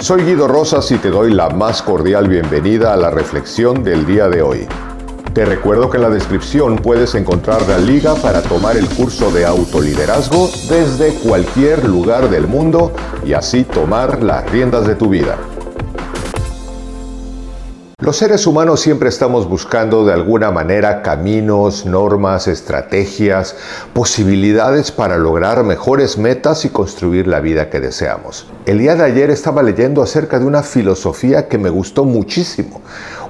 Soy Guido Rosas y te doy la más cordial bienvenida a la reflexión del día de hoy. Te recuerdo que en la descripción puedes encontrar la liga para tomar el curso de autoliderazgo desde cualquier lugar del mundo y así tomar las riendas de tu vida. Los seres humanos siempre estamos buscando de alguna manera caminos, normas, estrategias, posibilidades para lograr mejores metas y construir la vida que deseamos. El día de ayer estaba leyendo acerca de una filosofía que me gustó muchísimo,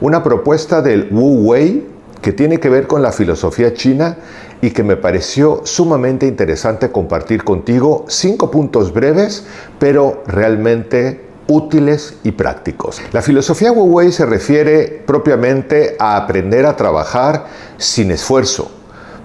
una propuesta del Wu Wei que tiene que ver con la filosofía china y que me pareció sumamente interesante compartir contigo cinco puntos breves, pero realmente útiles y prácticos. La filosofía Wu Wei se refiere propiamente a aprender a trabajar sin esfuerzo,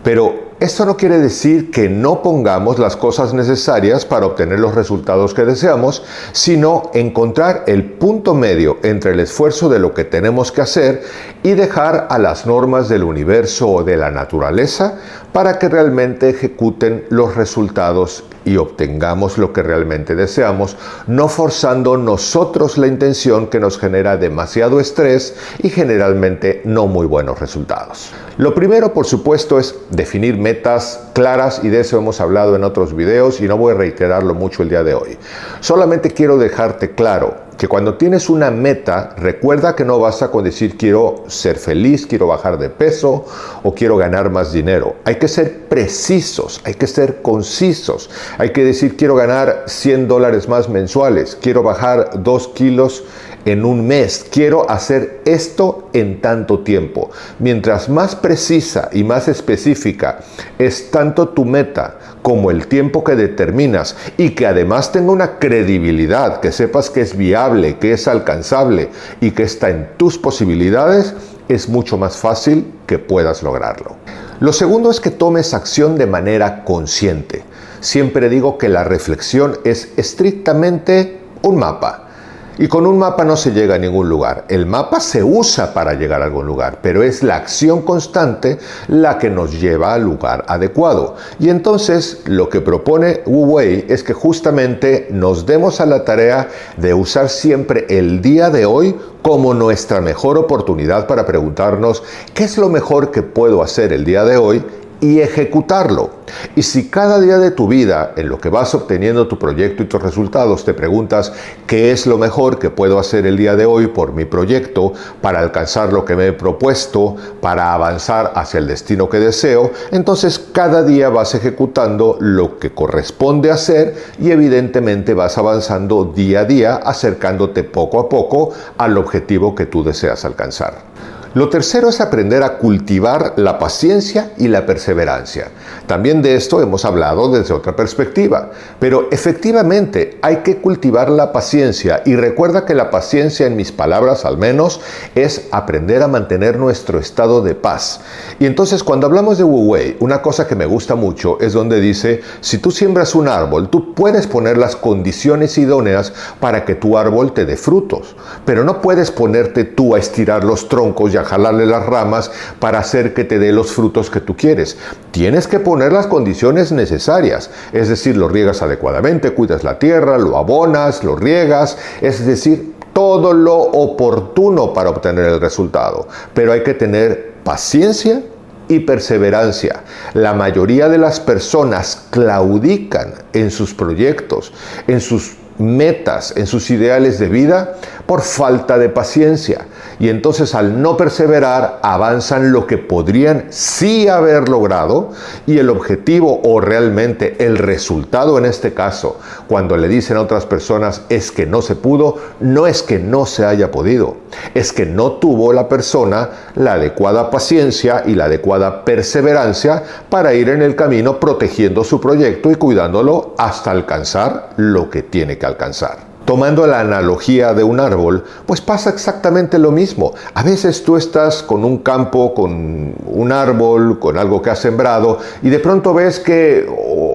pero esto no quiere decir que no pongamos las cosas necesarias para obtener los resultados que deseamos, sino encontrar el punto medio entre el esfuerzo de lo que tenemos que hacer y dejar a las normas del universo o de la naturaleza para que realmente ejecuten los resultados y obtengamos lo que realmente deseamos, no forzando nosotros la intención que nos genera demasiado estrés y generalmente no muy buenos resultados. Lo primero, por supuesto, es definir metas claras y de eso hemos hablado en otros videos y no voy a reiterarlo mucho el día de hoy. Solamente quiero dejarte claro que cuando tienes una meta, recuerda que no basta con decir quiero ser feliz, quiero bajar de peso o quiero ganar más dinero. Hay que ser precisos, hay que ser concisos. Hay que decir quiero ganar 100 dólares más mensuales, quiero bajar 2 kilos en un mes, quiero hacer esto en tanto tiempo. Mientras más precisa y más específica es tanto tu meta como el tiempo que determinas y que además tenga una credibilidad, que sepas que es viable, que es alcanzable y que está en tus posibilidades, es mucho más fácil que puedas lograrlo. Lo segundo es que tomes acción de manera consciente. Siempre digo que la reflexión es estrictamente un mapa y con un mapa no se llega a ningún lugar. El mapa se usa para llegar a algún lugar, pero es la acción constante la que nos lleva al lugar adecuado. Y entonces lo que propone Wu Wei es que justamente nos demos a la tarea de usar siempre el día de hoy como nuestra mejor oportunidad para preguntarnos qué es lo mejor que puedo hacer el día de hoy y ejecutarlo. Y si cada día de tu vida, en lo que vas obteniendo tu proyecto y tus resultados, te preguntas qué es lo mejor que puedo hacer el día de hoy por mi proyecto para alcanzar lo que me he propuesto, para avanzar hacia el destino que deseo, entonces cada día vas ejecutando lo que corresponde hacer y evidentemente vas avanzando día a día, acercándote poco a poco al objetivo que tú deseas alcanzar. Lo tercero es aprender a cultivar la paciencia y la perseverancia. También de esto hemos hablado desde otra perspectiva, pero efectivamente hay que cultivar la paciencia y recuerda que la paciencia, en mis palabras al menos, es aprender a mantener nuestro estado de paz. Y entonces cuando hablamos de Wu Wei, una cosa que me gusta mucho es donde dice, si tú siembras un árbol, tú puedes poner las condiciones idóneas para que tu árbol te dé frutos, pero no puedes ponerte tú a estirar los troncos y jalarle las ramas para hacer que te dé los frutos que tú quieres. Tienes que poner las condiciones necesarias, es decir, lo riegas adecuadamente, cuidas la tierra, lo abonas, lo riegas, es decir, todo lo oportuno para obtener el resultado. Pero hay que tener paciencia y perseverancia. La mayoría de las personas claudican en sus proyectos, en sus metas, en sus ideales de vida por falta de paciencia. Y entonces al no perseverar avanzan lo que podrían sí haber logrado y el objetivo o realmente el resultado en este caso, cuando le dicen a otras personas es que no se pudo, no es que no se haya podido, es que no tuvo la persona la adecuada paciencia y la adecuada perseverancia para ir en el camino protegiendo su proyecto y cuidándolo hasta alcanzar lo que tiene que alcanzar. Tomando la analogía de un árbol, pues pasa exactamente lo mismo. A veces tú estás con un campo, con un árbol, con algo que has sembrado, y de pronto ves que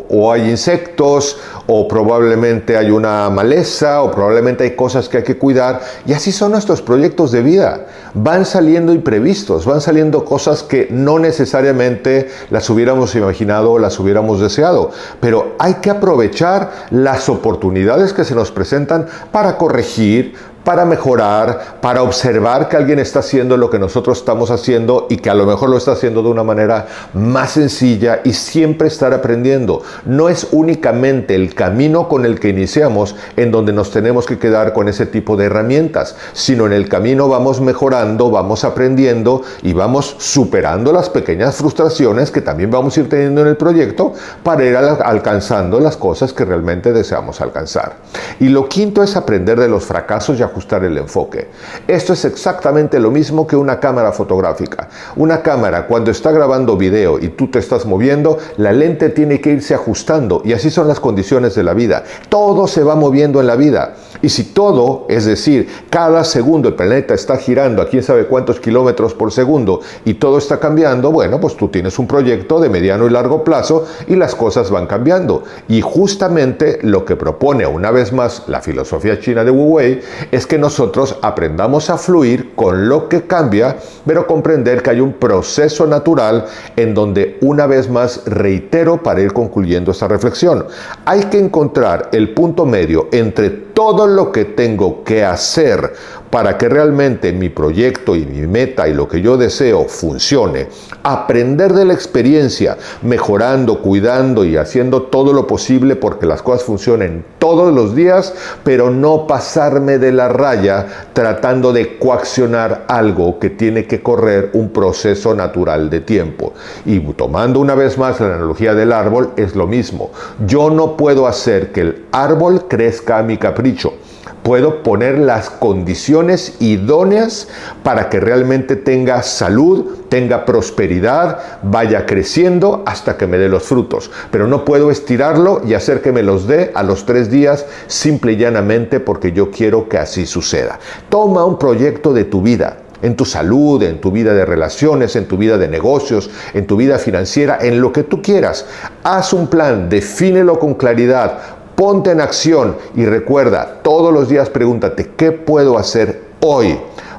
o hay insectos, o probablemente hay una maleza, o probablemente hay cosas que hay que cuidar. Y así son nuestros proyectos de vida. Van saliendo imprevistos, van saliendo cosas que no necesariamente las hubiéramos imaginado o las hubiéramos deseado. Pero hay que aprovechar las oportunidades que se nos presentan para corregir, para mejorar, para observar que alguien está haciendo lo que nosotros estamos haciendo y que a lo mejor lo está haciendo de una manera más sencilla y siempre estar aprendiendo. No es únicamente el camino con el que iniciamos en donde nos tenemos que quedar con ese tipo de herramientas, sino en el camino vamos mejorando, vamos aprendiendo y vamos superando las pequeñas frustraciones que también vamos a ir teniendo en el proyecto para ir alcanzando las cosas que realmente deseamos alcanzar. Y lo quinto es aprender de los fracasos y ajustar el enfoque. Esto es exactamente lo mismo que una cámara fotográfica. Una cámara cuando está grabando video y tú te estás moviendo, la lente tiene que irse ajustando y así son las condiciones de la vida. Todo se va moviendo en la vida. Y si todo, es decir, cada segundo el planeta está girando a quién sabe cuántos kilómetros por segundo y todo está cambiando, bueno, pues tú tienes un proyecto de mediano y largo plazo y las cosas van cambiando. Y justamente lo que propone una vez más la filosofía china de Wu Wei es que nosotros aprendamos a fluir con lo que cambia, pero comprender que hay un proceso natural en donde una vez más reitero para ir concluyendo esta reflexión. Hay que encontrar el punto medio entre todo lo que tengo que hacer para que realmente mi proyecto y mi meta y lo que yo deseo funcione, aprender de la experiencia, mejorando, cuidando y haciendo todo lo posible porque las cosas funcionen todos los días, pero no pasarme de la raya tratando de coaccionar algo que tiene que correr un proceso natural de tiempo. Y tomando una vez más la analogía del árbol, es lo mismo. Yo no puedo hacer que el árbol crezca a mi capricho puedo poner las condiciones idóneas para que realmente tenga salud, tenga prosperidad, vaya creciendo hasta que me dé los frutos. Pero no puedo estirarlo y hacer que me los dé a los tres días simple y llanamente porque yo quiero que así suceda. Toma un proyecto de tu vida en tu salud, en tu vida de relaciones, en tu vida de negocios, en tu vida financiera, en lo que tú quieras. Haz un plan, defínelo con claridad, Ponte en acción y recuerda, todos los días pregúntate, ¿qué puedo hacer hoy?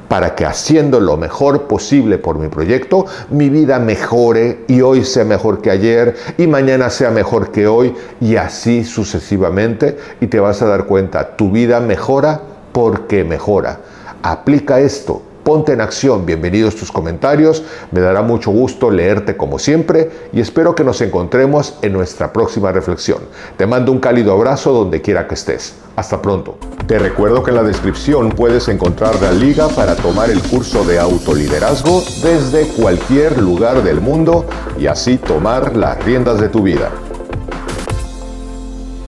para que haciendo lo mejor posible por mi proyecto, mi vida mejore y hoy sea mejor que ayer y mañana sea mejor que hoy y así sucesivamente y te vas a dar cuenta, tu vida mejora porque mejora. Aplica esto Ponte en acción, bienvenidos tus comentarios, me dará mucho gusto leerte como siempre y espero que nos encontremos en nuestra próxima reflexión. Te mando un cálido abrazo donde quiera que estés. Hasta pronto. Te recuerdo que en la descripción puedes encontrar la liga para tomar el curso de autoliderazgo desde cualquier lugar del mundo y así tomar las riendas de tu vida.